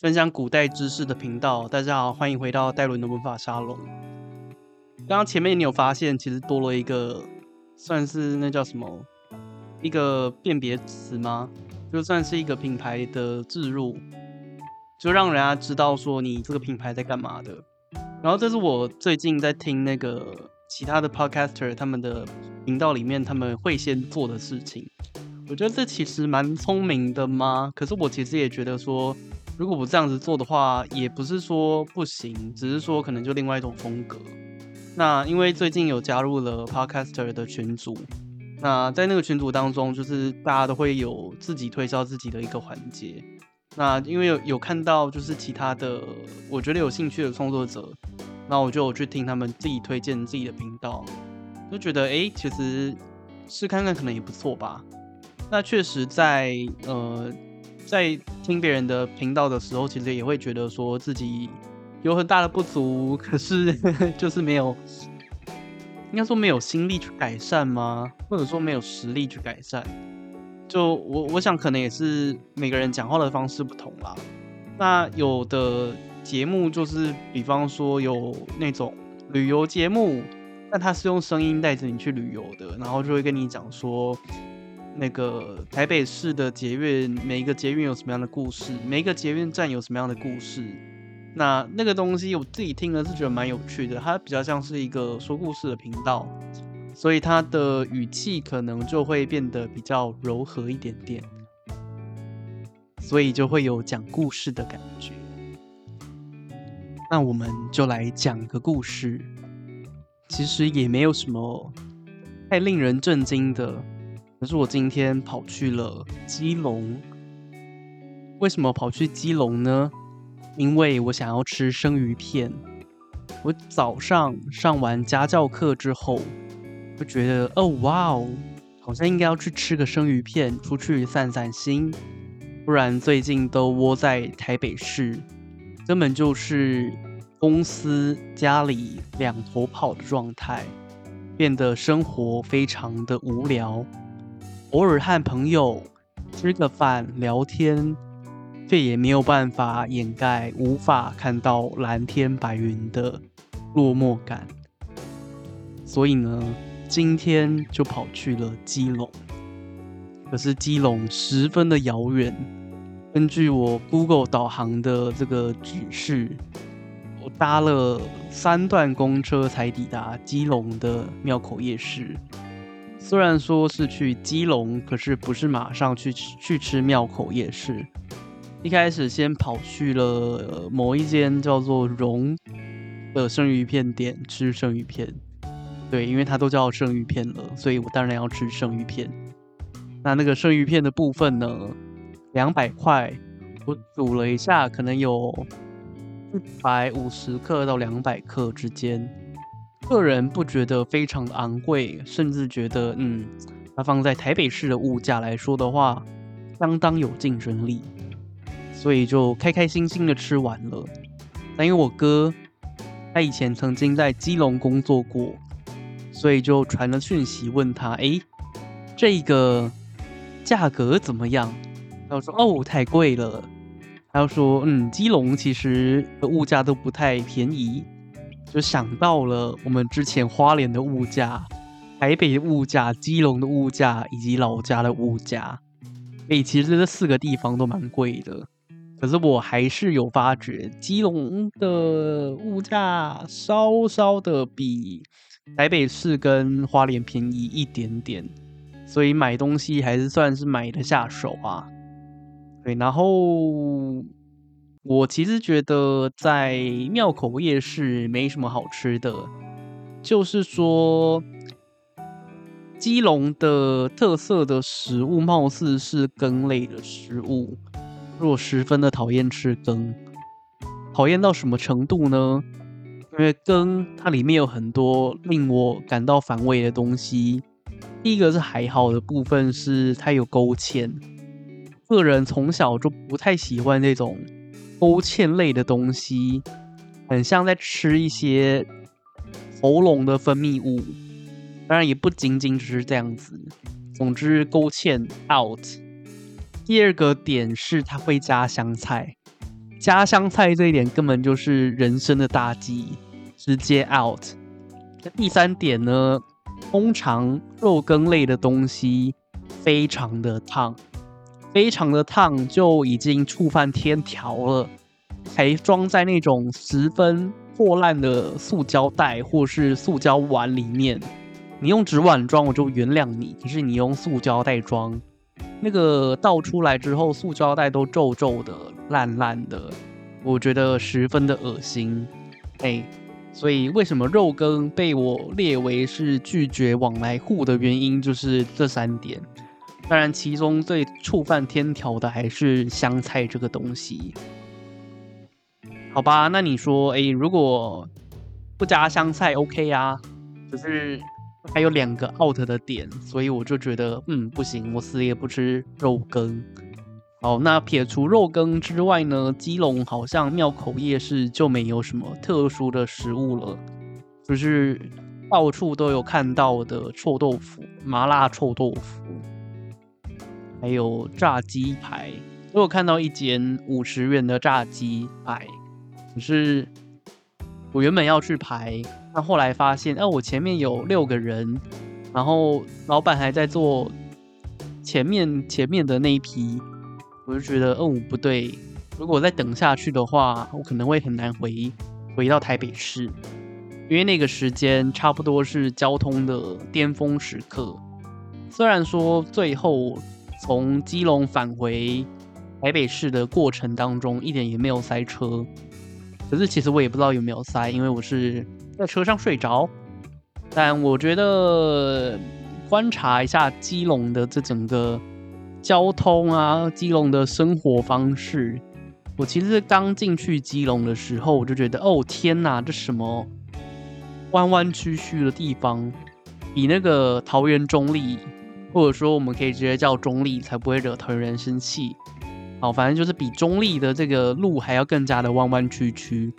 分享古代知识的频道。大家好，欢迎回到戴伦的文法沙龙。刚刚前面你有发现，其实多了一个，算是那叫什么？一个辨别词吗？就算是一个品牌的置入，就让人家知道说你这个品牌在干嘛的。然后这是我最近在听那个其他的 podcaster 他们的频道里面他们会先做的事情。我觉得这其实蛮聪明的嘛。可是我其实也觉得说，如果不这样子做的话，也不是说不行，只是说可能就另外一种风格。那因为最近有加入了 podcaster 的群组。那在那个群组当中，就是大家都会有自己推销自己的一个环节。那因为有有看到就是其他的，我觉得有兴趣的创作者，那我就有去听他们自己推荐自己的频道，就觉得哎，其实试看看可能也不错吧。那确实在呃在听别人的频道的时候，其实也会觉得说自己有很大的不足，可是 就是没有。应该说没有心力去改善吗？或者说没有实力去改善？就我我想可能也是每个人讲话的方式不同啦。那有的节目就是，比方说有那种旅游节目，那他是用声音带着你去旅游的，然后就会跟你讲说，那个台北市的捷运，每一个捷运有什么样的故事，每一个捷运站有什么样的故事。那那个东西我自己听了是觉得蛮有趣的，它比较像是一个说故事的频道，所以它的语气可能就会变得比较柔和一点点，所以就会有讲故事的感觉。那我们就来讲个故事，其实也没有什么太令人震惊的，可是我今天跑去了基隆，为什么跑去基隆呢？因为我想要吃生鱼片，我早上上完家教课之后，就觉得哦哇哦，好像应该要去吃个生鱼片，出去散散心。不然最近都窝在台北市，根本就是公司家里两头跑的状态，变得生活非常的无聊。偶尔和朋友吃个饭聊天。却也没有办法掩盖无法看到蓝天白云的落寞感，所以呢，今天就跑去了基隆。可是基隆十分的遥远，根据我 Google 导航的这个指示，我搭了三段公车才抵达基隆的庙口夜市。虽然说是去基隆，可是不是马上去去吃庙口夜市。一开始先跑去了某一间叫做“荣”的生鱼片店吃生鱼片，对，因为它都叫生鱼片了，所以我当然要吃生鱼片。那那个生鱼片的部分呢，两百块，我数了一下，可能有一百五十克到两百克之间。个人不觉得非常的昂贵，甚至觉得，嗯，它放在台北市的物价来说的话，相当有竞争力。所以就开开心心的吃完了。但因为我哥他以前曾经在基隆工作过，所以就传了讯息问他：“哎，这个价格怎么样？”他说：“哦，太贵了。”他又说：“嗯，基隆其实物价都不太便宜。”就想到了我们之前花莲的物价、台北的物价、基隆的物价以及老家的物价。哎，其实这四个地方都蛮贵的。可是我还是有发觉，基隆的物价稍稍的比台北市跟花莲便宜一点点，所以买东西还是算是买得下手啊。对，然后我其实觉得在庙口夜市没什么好吃的，就是说基隆的特色的食物貌似是羹类的食物。我十分的讨厌吃羹，讨厌到什么程度呢？因为羹它里面有很多令我感到反胃的东西。第一个是还好的部分是它有勾芡，个人从小就不太喜欢这种勾芡类的东西，很像在吃一些喉咙的分泌物。当然也不仅仅只是这样子，总之勾芡 out。第二个点是它会加香菜，加香菜这一点根本就是人生的大忌，直接 out。那第三点呢，通常肉羹类的东西非常的烫，非常的烫就已经触犯天条了，还装在那种十分破烂的塑胶袋或是塑胶碗里面。你用纸碗装我就原谅你，可是你用塑胶袋装，那个倒出来之后，塑胶袋都皱皱的、烂烂的，我觉得十分的恶心。哎，所以为什么肉羹被我列为是拒绝往来户的原因，就是这三点。当然，其中最触犯天条的还是香菜这个东西。好吧，那你说，哎，如果不加香菜，OK 啊？就是。还有两个 out 的点，所以我就觉得，嗯，不行，我死也不吃肉羹。好，那撇除肉羹之外呢，基隆好像庙口夜市就没有什么特殊的食物了，就是到处都有看到的臭豆腐、麻辣臭豆腐，还有炸鸡排。我有看到一间五十元的炸鸡排，可是我原本要去排。那后来发现，哎、我前面有六个人，然后老板还在做前面前面的那一批，我就觉得，嗯，不对，如果再等下去的话，我可能会很难回回到台北市，因为那个时间差不多是交通的巅峰时刻。虽然说最后从基隆返回台北市的过程当中一点也没有塞车，可是其实我也不知道有没有塞，因为我是。在车上睡着，但我觉得观察一下基隆的这整个交通啊，基隆的生活方式。我其实刚进去基隆的时候，我就觉得，哦天哪，这什么弯弯曲曲的地方，比那个桃园中坜，或者说我们可以直接叫中立，才不会惹桃园人生气。好，反正就是比中立的这个路还要更加的弯弯曲曲。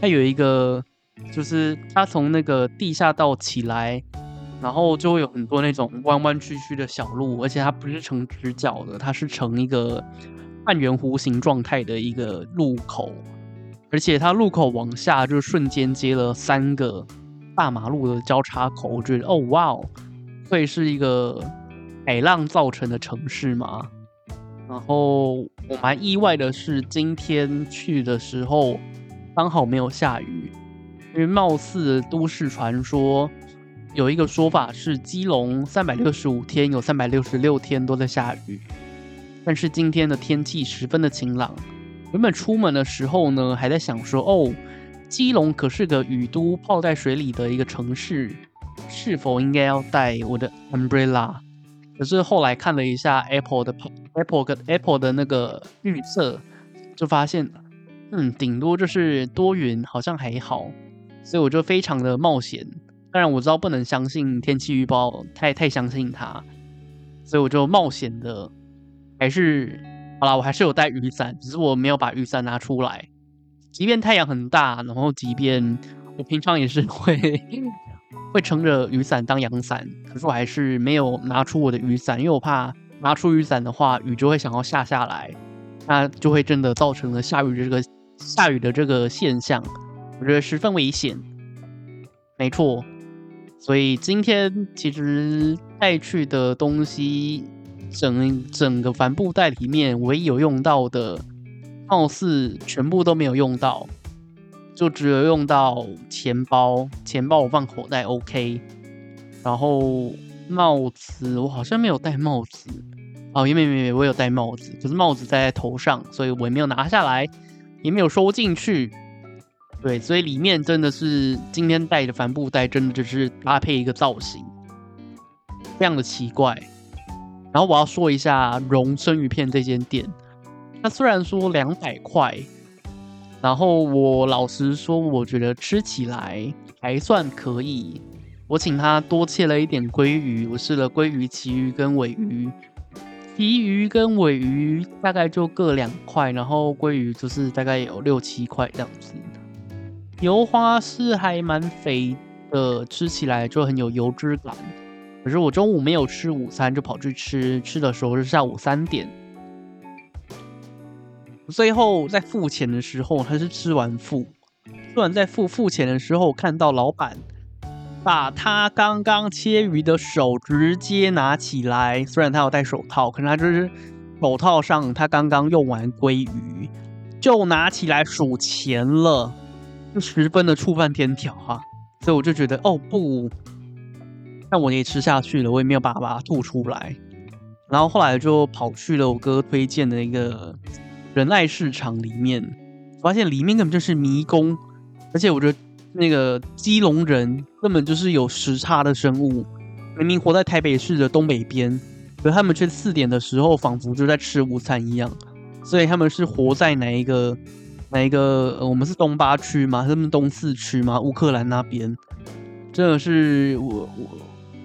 它有一个。就是它从那个地下道起来，然后就会有很多那种弯弯曲曲的小路，而且它不是呈直角的，它是呈一个半圆弧形状态的一个路口，而且它路口往下就瞬间接了三个大马路的交叉口，我觉得哦哇哦，会是一个海浪造成的城市吗？然后我蛮意外的是，今天去的时候刚好没有下雨。因为貌似都市传说有一个说法是，基隆三百六十五天有三百六十六天都在下雨，但是今天的天气十分的晴朗。原本出门的时候呢，还在想说，哦，基隆可是个雨都，泡在水里的一个城市，是否应该要带我的 umbrella？可是后来看了一下 Apple 的 Apple 跟 Apple 的那个预测，就发现，嗯，顶多就是多云，好像还好。所以我就非常的冒险，当然我知道不能相信天气预报，太太相信它，所以我就冒险的，还是好啦，我还是有带雨伞，只是我没有把雨伞拿出来。即便太阳很大，然后即便我平常也是会 会撑着雨伞当阳伞，可是我还是没有拿出我的雨伞，因为我怕拿出雨伞的话，雨就会想要下下来，那就会真的造成了下雨的这个下雨的这个现象。我觉得十分危险，没错。所以今天其实带去的东西整，整整个帆布袋里面唯一有用到的，貌似全部都没有用到，就只有用到钱包。钱包我放口袋 OK，然后帽子我好像没有戴帽子，哦，没没没，我有戴帽子，可是帽子戴在头上，所以我也没有拿下来，也没有收进去。对，所以里面真的是今天带的帆布袋，真的就是搭配一个造型，非常的奇怪。然后我要说一下荣生鱼片这间店，它虽然说两百块，然后我老实说，我觉得吃起来还算可以。我请他多切了一点鲑鱼，我试了鲑鱼、旗鱼跟尾鱼，旗鱼跟尾鱼大概就各两块，然后鲑鱼就是大概有六七块这样子。油花是还蛮肥的，吃起来就很有油脂感。可是我中午没有吃午餐，就跑去吃，吃的时候是下午三点。最后在付钱的时候，他是吃完付，吃完在付付钱的时候，看到老板把他刚刚切鱼的手直接拿起来，虽然他有戴手套，可是他就是手套上他刚刚用完鲑鱼，就拿起来数钱了，就十分的触犯天条哈、所以我就觉得，哦不，那我也吃下去了，我也没有办法把它吐出来。然后后来就跑去了我哥推荐的一个仁爱市场里面，发现里面根本就是迷宫，而且我觉得那个基隆人根本就是有时差的生物，明明活在台北市的东北边，可他们却四点的时候仿佛就在吃午餐一样。所以他们是活在哪一个？哪一个？我们是东八区吗？他们东四区吗？乌克兰那边，真的是我我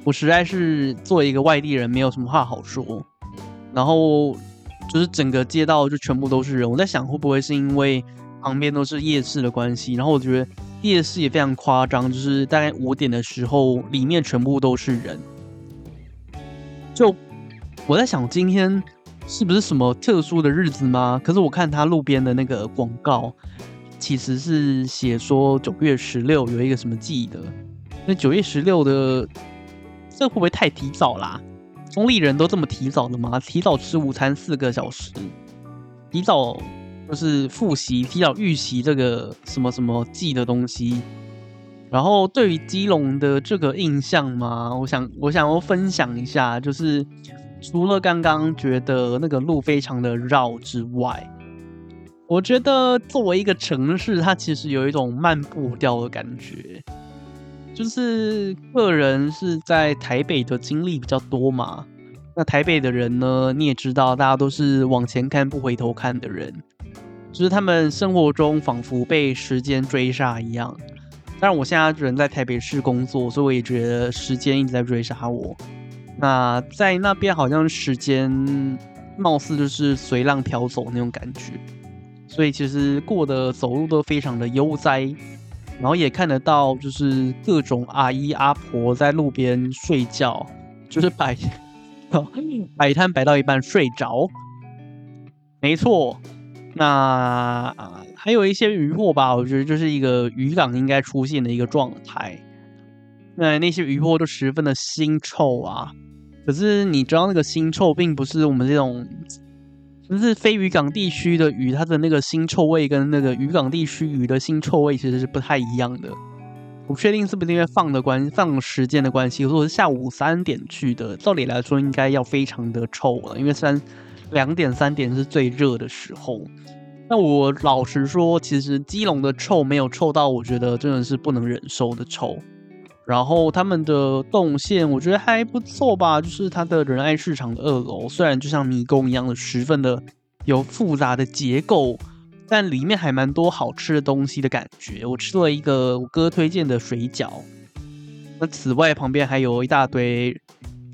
我实在是作为一个外地人，没有什么话好说。然后就是整个街道就全部都是人，我在想会不会是因为旁边都是夜市的关系？然后我觉得夜市也非常夸张，就是大概五点的时候，里面全部都是人。就我在想今天。是不是什么特殊的日子吗？可是我看他路边的那个广告，其实是写说九月十六有一个什么记得。那九月十六的，这会不会太提早啦？中立人都这么提早的吗？提早吃午餐四个小时，提早就是复习，提早预习这个什么什么记的东西。然后对于基隆的这个印象嘛，我想我想要分享一下，就是。除了刚刚觉得那个路非常的绕之外，我觉得作为一个城市，它其实有一种慢步调的感觉。就是个人是在台北的经历比较多嘛，那台北的人呢，你也知道，大家都是往前看不回头看的人，就是他们生活中仿佛被时间追杀一样。当然，我现在人在台北市工作，所以我也觉得时间一直在追杀我。那在那边好像时间貌似就是随浪飘走那种感觉，所以其实过得走路都非常的悠哉，然后也看得到就是各种阿姨阿婆在路边睡觉，就是摆 摆摊摆到一半睡着，没错。那还有一些渔获吧，我觉得就是一个渔港应该出现的一个状态。那那些渔获都十分的腥臭啊。可是你知道那个腥臭，并不是我们这种，就是非渔港地区的鱼，它的那个腥臭味跟那个渔港地区鱼的腥臭味其实是不太一样的。我不确定是不是因为放的关放时间的关系，如果是下午三点去的，照理来说应该要非常的臭了，因为三两点三点是最热的时候。那我老实说，其实基隆的臭没有臭到我觉得真的是不能忍受的臭。然后他们的动线我觉得还不错吧，就是它的仁爱市场的二楼，虽然就像迷宫一样的十分的有复杂的结构，但里面还蛮多好吃的东西的感觉。我吃了一个我哥推荐的水饺，那此外旁边还有一大堆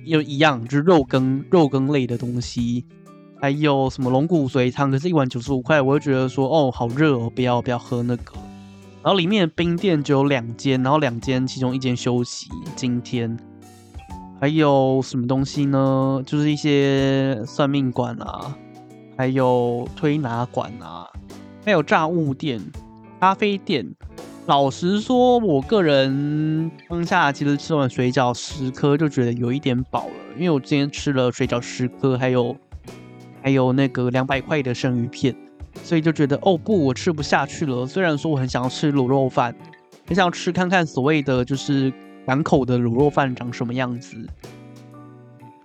又一样就是肉羹肉羹类的东西，还有什么龙骨髓汤，可是一碗九十五块，我就觉得说哦好热哦，不要不要喝那个。然后里面的冰店只有两间，然后两间其中一间休息。今天还有什么东西呢？就是一些算命馆啊，还有推拿馆啊，还有炸物店、咖啡店。老实说，我个人当下其实吃完水饺十颗就觉得有一点饱了，因为我今天吃了水饺十颗，还有还有那个两百块的生鱼片。所以就觉得哦不，我吃不下去了。虽然说我很想要吃卤肉饭，很想吃看看所谓的就是港口的卤肉饭长什么样子。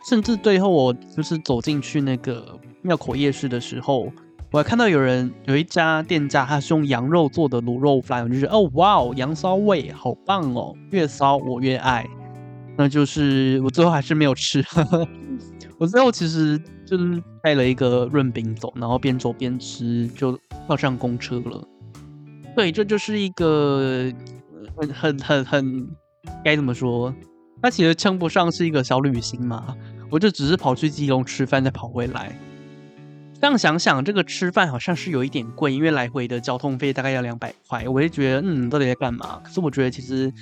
甚至最后我就是走进去那个庙口夜市的时候，我还看到有人有一家店家，他是用羊肉做的卤肉饭，我就觉得哦哇哦，羊骚味好棒哦，越骚我越爱。那就是我最后还是没有吃。我最后其实就是带了一个润饼走，然后边走边吃，就跳上公车了。对，这就是一个很很很很该怎么说？它其实称不上是一个小旅行嘛。我就只是跑去基隆吃饭，再跑回来。这样想想，这个吃饭好像是有一点贵，因为来回的交通费大概要两百块。我就觉得，嗯，到底在干嘛？可是我觉得其实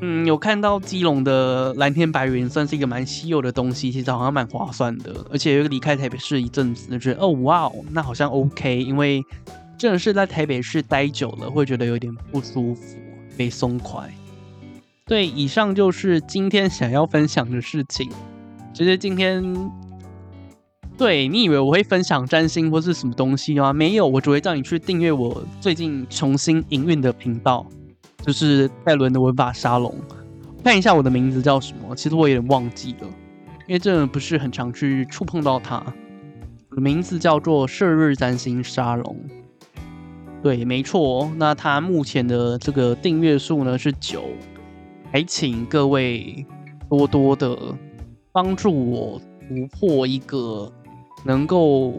嗯，有看到基隆的蓝天白云，算是一个蛮稀有的东西，其实好像蛮划算的。而且又离开台北市一阵子，就觉得哦哇哦，那好像 OK，因为真的是在台北市待久了，会觉得有点不舒服，没松快。对，以上就是今天想要分享的事情。其实今天，对，你以为我会分享占星或是什么东西吗？没有，我只会叫你去订阅我最近重新营运的频道。就是戴伦的文法沙龙，看一下我的名字叫什么？其实我有点忘记了，因为这不是很常去触碰到它。名字叫做射日占星沙龙，对，没错。那它目前的这个订阅数呢是九，还请各位多多的帮助我突破一个能够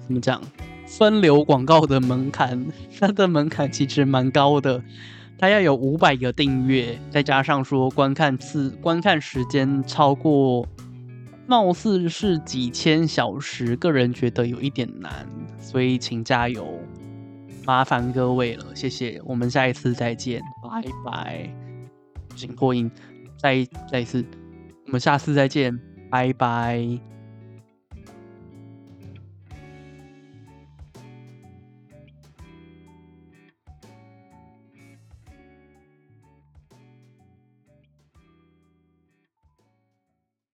怎么讲？分流广告的门槛，它的门槛其实蛮高的，它要有五百个订阅，再加上说观看次观看时间超过，貌似是几千小时，个人觉得有一点难，所以请加油，麻烦各位了，谢谢，我们下一次再见，拜拜，请破音，再再一次，我们下次再见，拜拜。